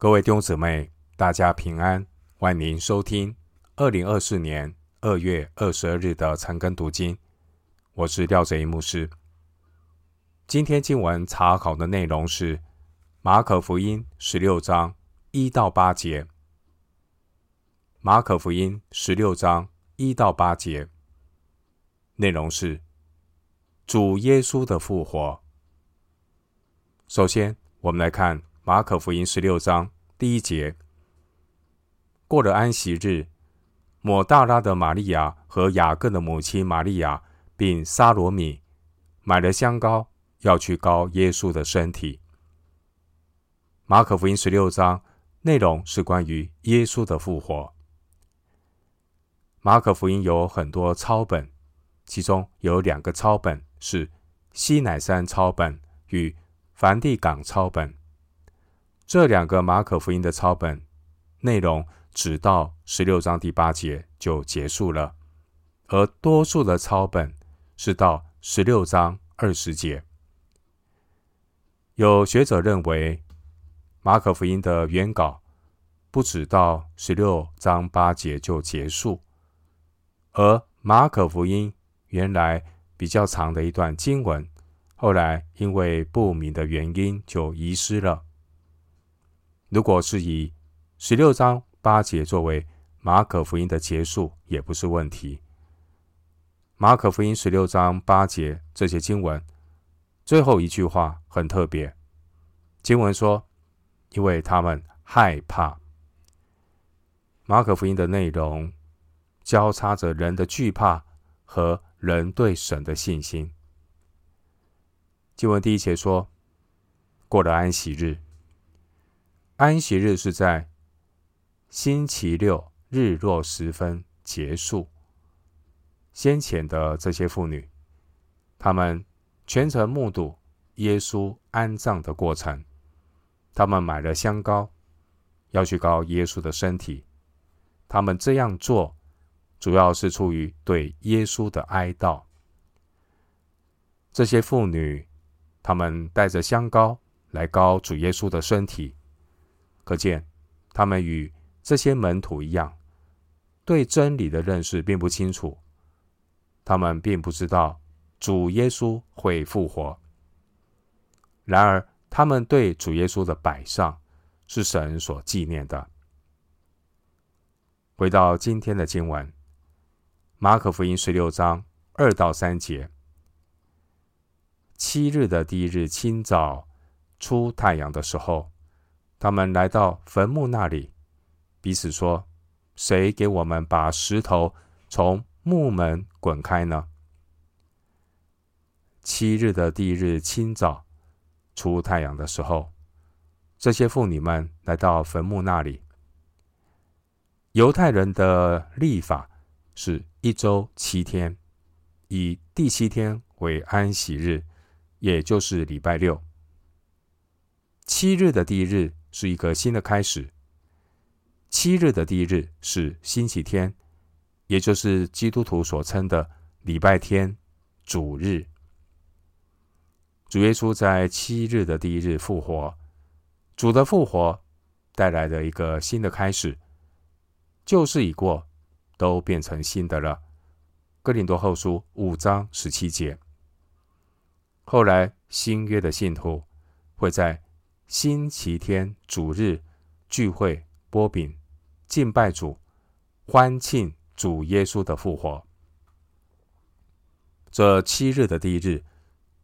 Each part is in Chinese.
各位弟兄姊妹，大家平安，欢迎收听二零二四年二月二十二日的晨更读经。我是廖哲一牧师。今天经文查考的内容是马可福音十六章一到八节。马可福音十六章一到八节内容是主耶稣的复活。首先，我们来看。马可福音十六章第一节，过了安息日，抹大拉的玛利亚和雅各的母亲玛利亚，并撒罗米买了香膏，要去膏耶稣的身体。马可福音十六章内容是关于耶稣的复活。马可福音有很多抄本，其中有两个抄本是西乃山抄本与梵蒂冈抄本。这两个马可福音的抄本内容只到十六章第八节就结束了，而多数的抄本是到十六章二十节。有学者认为，马可福音的原稿不止到十六章八节就结束，而马可福音原来比较长的一段经文，后来因为不明的原因就遗失了。如果是以十六章八节作为马可福音的结束，也不是问题。马可福音十六章八节这些经文最后一句话很特别，经文说：“因为他们害怕。”马可福音的内容交叉着人的惧怕和人对神的信心。经文第一节说：“过了安息日。”安息日是在星期六日落时分结束。先前的这些妇女，她们全程目睹耶稣安葬的过程。她们买了香膏，要去膏耶稣的身体。她们这样做，主要是出于对耶稣的哀悼。这些妇女，她们带着香膏来膏主耶稣的身体。可见，他们与这些门徒一样，对真理的认识并不清楚。他们并不知道主耶稣会复活。然而，他们对主耶稣的摆上是神所纪念的。回到今天的经文，马可福音十六章二到三节：七日的第一日清早，出太阳的时候。他们来到坟墓那里，彼此说：“谁给我们把石头从墓门滚开呢？”七日的第一日清早，出太阳的时候，这些妇女们来到坟墓那里。犹太人的历法是一周七天，以第七天为安息日，也就是礼拜六。七日的第一日。是一个新的开始。七日的第一日是星期天，也就是基督徒所称的礼拜天、主日。主耶稣在七日的第一日复活，主的复活带来的一个新的开始，旧事已过，都变成新的了。哥林多后书五章十七节。后来新约的信徒会在星期天主日聚会波饼敬拜主，欢庆主耶稣的复活。这七日的第一日，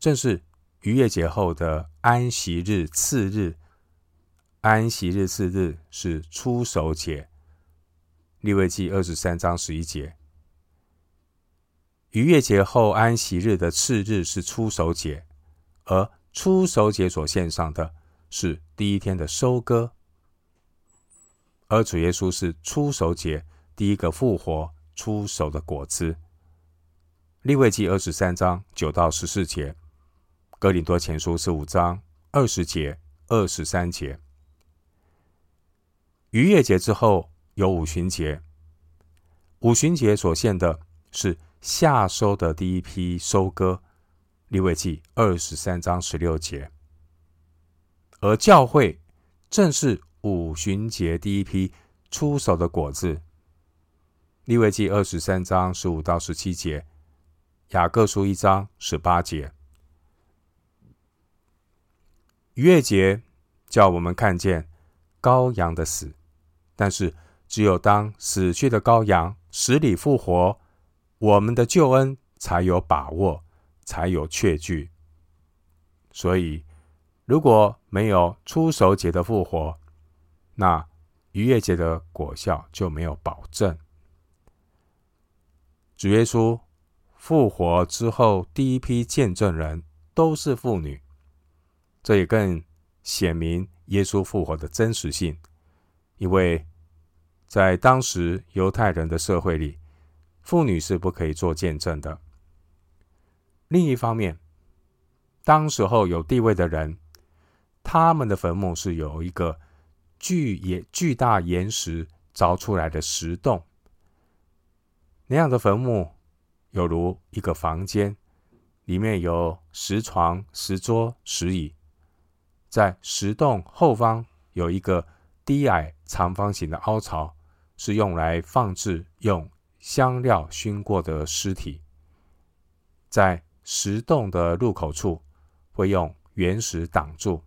正是逾越节后的安息日次日。安息日次日是初守节，利未记二十三章十一节。逾越节后安息日的次日是初守节，而初守节所献上的。是第一天的收割，而主耶稣是初熟节第一个复活初熟的果子。利未记二十三章九到十四节，哥林多前书十五章二十节二十三节。逾越节之后有五旬节，五旬节所献的是夏收的第一批收割。利未记二十三章十六节。而教会正是五旬节第一批出手的果子。利未记二十三章十五到十七节，雅各书一章十八节。逾越节叫我们看见羔羊的死，但是只有当死去的羔羊死里复活，我们的救恩才有把握，才有确据。所以，如果没有初熟节的复活，那逾越节的果效就没有保证。主耶稣复活之后，第一批见证人都是妇女，这也更显明耶稣复活的真实性。因为在当时犹太人的社会里，妇女是不可以做见证的。另一方面，当时候有地位的人，他们的坟墓是有一个巨岩、巨大岩石凿出来的石洞。那样的坟墓有如一个房间，里面有石床、石桌、石椅，在石洞后方有一个低矮长方形的凹槽，是用来放置用香料熏过的尸体。在石洞的入口处，会用原石挡住，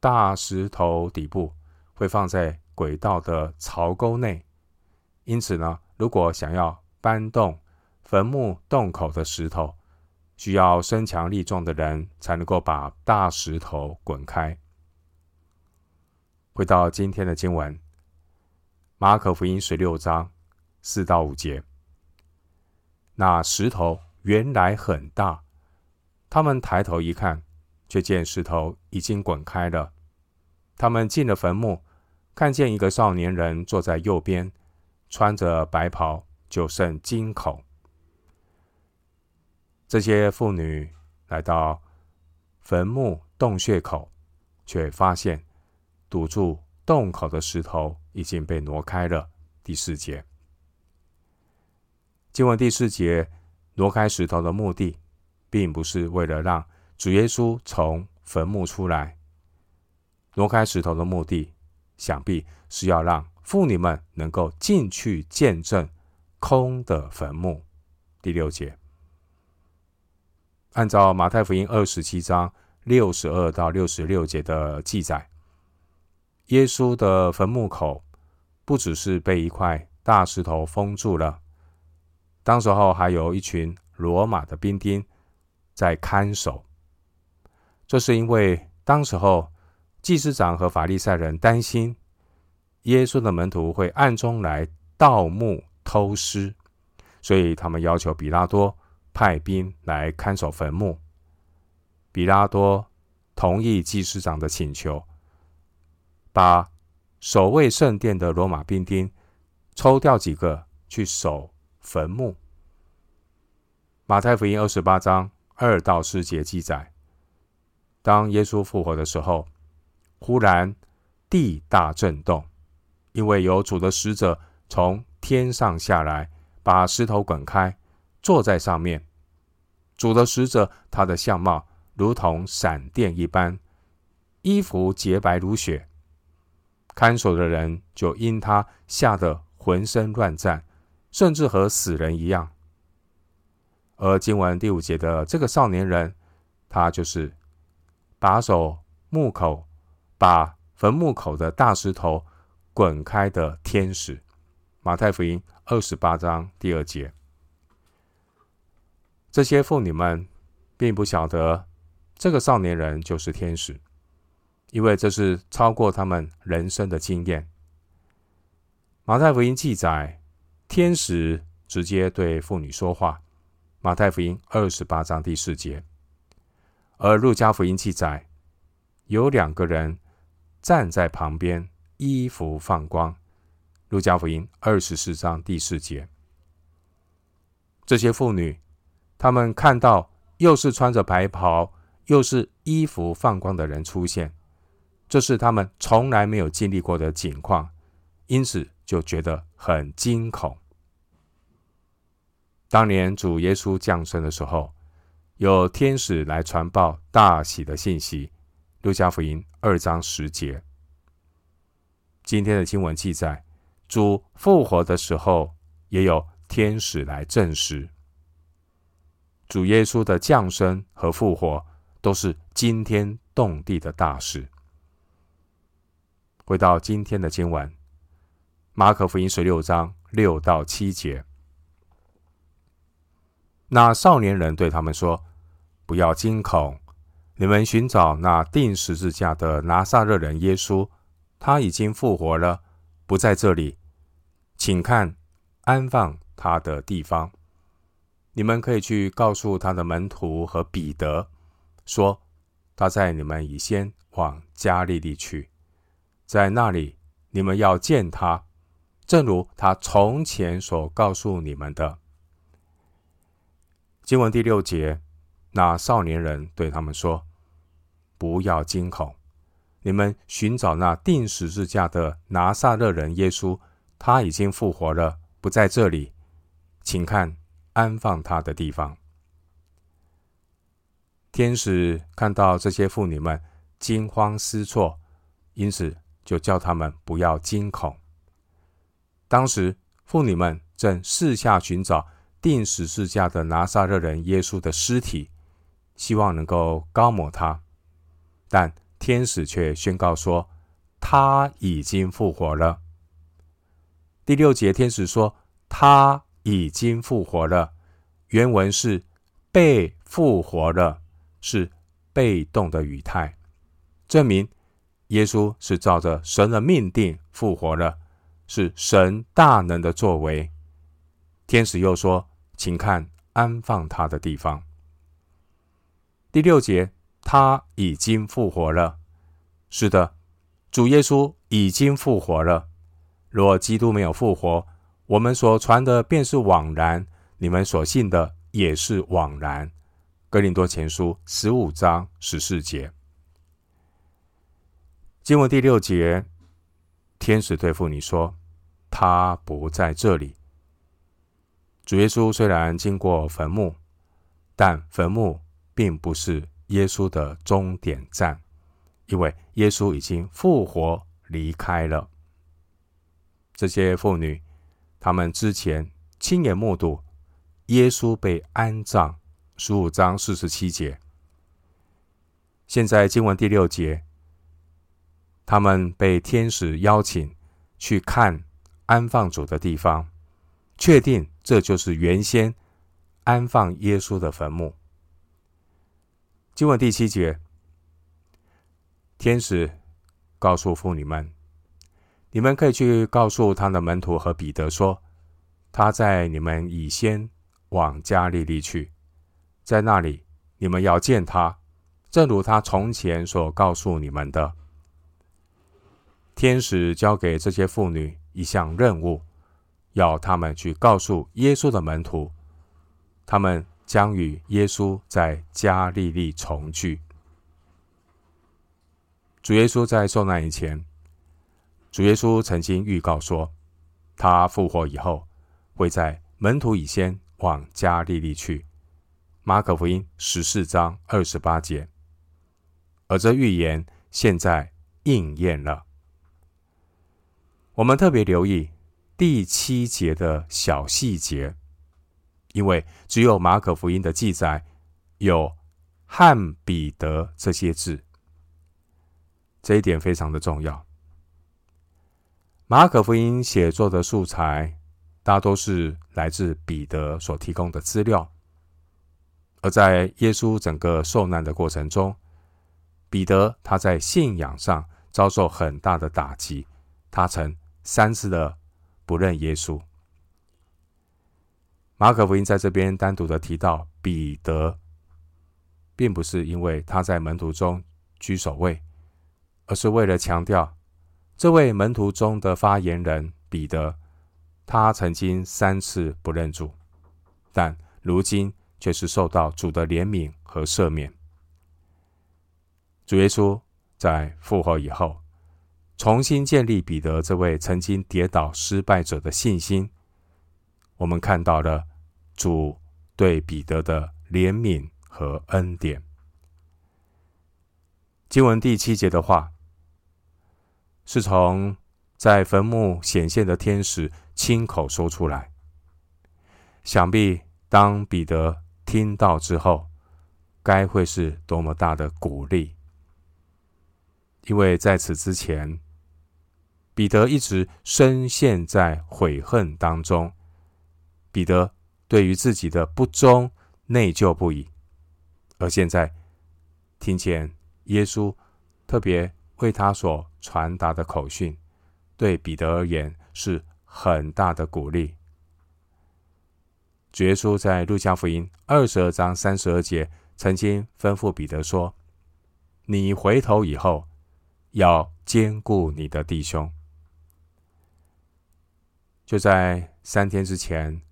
大石头底部会放在轨道的槽沟内。因此呢，如果想要搬动坟墓洞口的石头，需要身强力壮的人才能够把大石头滚开。回到今天的经文，马可福音十六章四到五节，那石头原来很大。他们抬头一看，却见石头已经滚开了。他们进了坟墓，看见一个少年人坐在右边，穿着白袍，就甚惊恐。这些妇女来到坟墓洞穴口，却发现堵住洞口的石头已经被挪开了。第四节，经文第四节，挪开石头的目的。并不是为了让主耶稣从坟墓出来，挪开石头的目的，想必是要让妇女们能够进去见证空的坟墓。第六节，按照马太福音二十七章六十二到六十六节的记载，耶稣的坟墓口不只是被一块大石头封住了，当时候还有一群罗马的兵丁。在看守，这是因为当时候祭司长和法利赛人担心耶稣的门徒会暗中来盗墓偷尸，所以他们要求比拉多派兵来看守坟墓。比拉多同意祭司长的请求，把守卫圣殿的罗马兵丁抽调几个去守坟墓。马太福音二十八章。二到四节记载，当耶稣复活的时候，忽然地大震动，因为有主的使者从天上下来，把石头滚开，坐在上面。主的使者，他的相貌如同闪电一般，衣服洁白如雪。看守的人就因他吓得浑身乱颤，甚至和死人一样。而经文第五节的这个少年人，他就是把手墓口、把坟墓口的大石头滚开的天使。马太福音二十八章第二节，这些妇女们并不晓得这个少年人就是天使，因为这是超过他们人生的经验。马太福音记载，天使直接对妇女说话。马太福音二十八章第四节，而路加福音记载，有两个人站在旁边，衣服放光。路加福音二十四章第四节，这些妇女，她们看到又是穿着白袍，又是衣服放光的人出现，这是他们从来没有经历过的景况，因此就觉得很惊恐。当年主耶稣降生的时候，有天使来传报大喜的信息。路加福音二章十节，今天的经文记载，主复活的时候，也有天使来证实。主耶稣的降生和复活都是惊天动地的大事。回到今天的经文，马可福音十六章六到七节，那少年人对他们说：“不要惊恐，你们寻找那钉十字架的拿撒勒人耶稣，他已经复活了，不在这里，请看安放他的地方。”你们可以去告诉他的门徒和彼得，说他在你们以先往加利利去，在那里你们要见他，正如他从前所告诉你们的。经文第六节，那少年人对他们说：“不要惊恐，你们寻找那钉十字架的拿撒勒人耶稣，他已经复活了，不在这里，请看。”安放他的地方。天使看到这些妇女们惊慌失措，因此就叫他们不要惊恐。当时妇女们正四下寻找钉十字架的拿撒勒人耶稣的尸体，希望能够高抹他，但天使却宣告说他已经复活了。第六节，天使说他。已经复活了，原文是被复活了，是被动的语态，证明耶稣是照着神的命定复活了，是神大能的作为。天使又说：“请看安放他的地方。”第六节，他已经复活了。是的，主耶稣已经复活了。若基督没有复活，我们所传的便是枉然，你们所信的也是枉然。格林多前书十五章十四节，经文第六节，天使对妇女说：“他不在这里。”主耶稣虽然经过坟墓，但坟墓并不是耶稣的终点站，因为耶稣已经复活离开了。这些妇女。他们之前亲眼目睹耶稣被安葬，十五章四十七节。现在经文第六节，他们被天使邀请去看安放主的地方，确定这就是原先安放耶稣的坟墓。经文第七节，天使告诉妇女们。你们可以去告诉他的门徒和彼得说，他在你们以先往加利利去，在那里你们要见他，正如他从前所告诉你们的。天使交给这些妇女一项任务，要他们去告诉耶稣的门徒，他们将与耶稣在加利利重聚。主耶稣在受难以前。主耶稣曾经预告说，他复活以后会在门徒以先往加利利去。马可福音十四章二十八节，而这预言现在应验了。我们特别留意第七节的小细节，因为只有马可福音的记载有汉彼得这些字，这一点非常的重要。马可福音写作的素材大多是来自彼得所提供的资料，而在耶稣整个受难的过程中，彼得他在信仰上遭受很大的打击，他曾三次的不认耶稣。马可福音在这边单独的提到彼得，并不是因为他在门徒中居首位，而是为了强调。这位门徒中的发言人彼得，他曾经三次不认主，但如今却是受到主的怜悯和赦免。主耶稣在复活以后，重新建立彼得这位曾经跌倒失败者的信心。我们看到了主对彼得的怜悯和恩典。经文第七节的话。是从在坟墓显现的天使亲口说出来。想必当彼得听到之后，该会是多么大的鼓励！因为在此之前，彼得一直深陷在悔恨当中。彼得对于自己的不忠内疚不已，而现在听见耶稣特别为他所传达的口讯，对彼得而言是很大的鼓励。主耶稣在路加福音二十二章三十二节。曾经吩咐彼得说：“你回头以后，要兼顾你的弟兄。”就在三天之前，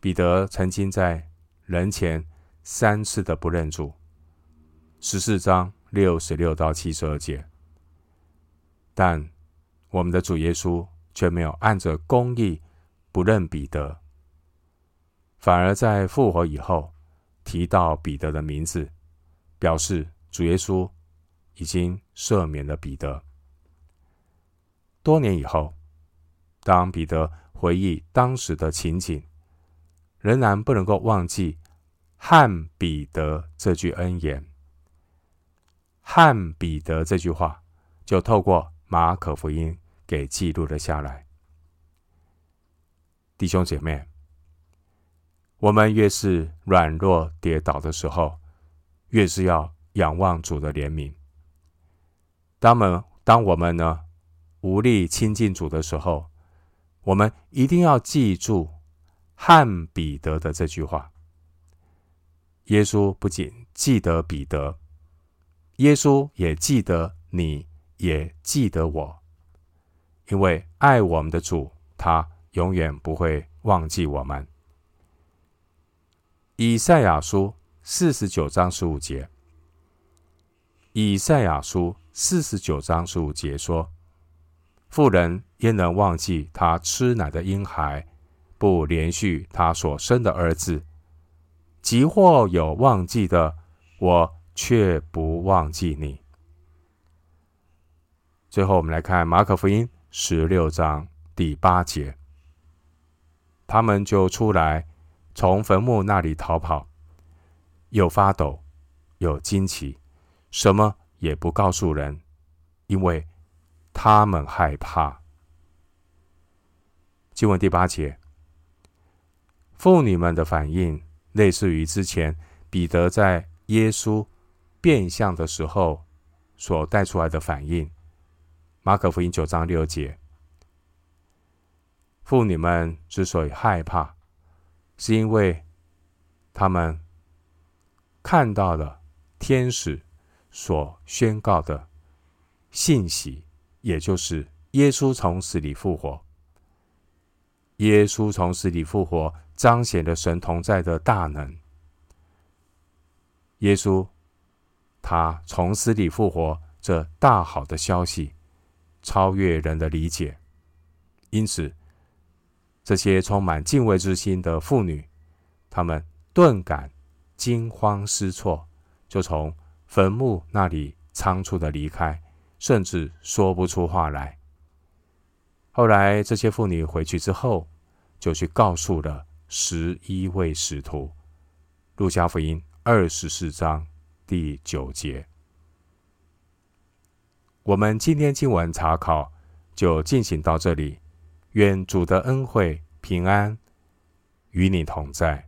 彼得曾经在人前三次的不认主。十四章六十六到七十二节，但我们的主耶稣却没有按着公义不认彼得，反而在复活以后。提到彼得的名字，表示主耶稣已经赦免了彼得。多年以后，当彼得回忆当时的情景，仍然不能够忘记汉彼得这句恩言。汉彼得这句话，就透过马可福音给记录了下来。弟兄姐妹。我们越是软弱跌倒的时候，越是要仰望主的怜悯。当们当我们呢无力亲近主的时候，我们一定要记住汉彼得的这句话。耶稣不仅记得彼得，耶稣也记得你，也记得我，因为爱我们的主，他永远不会忘记我们。以赛亚书四十九章十五节，以赛亚书四十九章十五节说：“妇人焉能忘记她吃奶的婴孩，不连续她所生的儿子？即或有忘记的，我却不忘记你。”最后，我们来看马可福音十六章第八节，他们就出来。从坟墓那里逃跑，又发抖，又惊奇，什么也不告诉人，因为他们害怕。经文第八节，妇女们的反应类似于之前彼得在耶稣变相的时候所带出来的反应。马可福音九章六节，妇女们之所以害怕。是因为他们看到了天使所宣告的信息，也就是耶稣从死里复活。耶稣从死里复活，彰显了神同在的大能。耶稣他从死里复活，这大好的消息超越人的理解，因此。这些充满敬畏之心的妇女，她们顿感惊慌失措，就从坟墓那里仓促的离开，甚至说不出话来。后来，这些妇女回去之后，就去告诉了十一位使徒。路加福音二十四章第九节。我们今天经文查考就进行到这里。愿主的恩惠平安与你同在。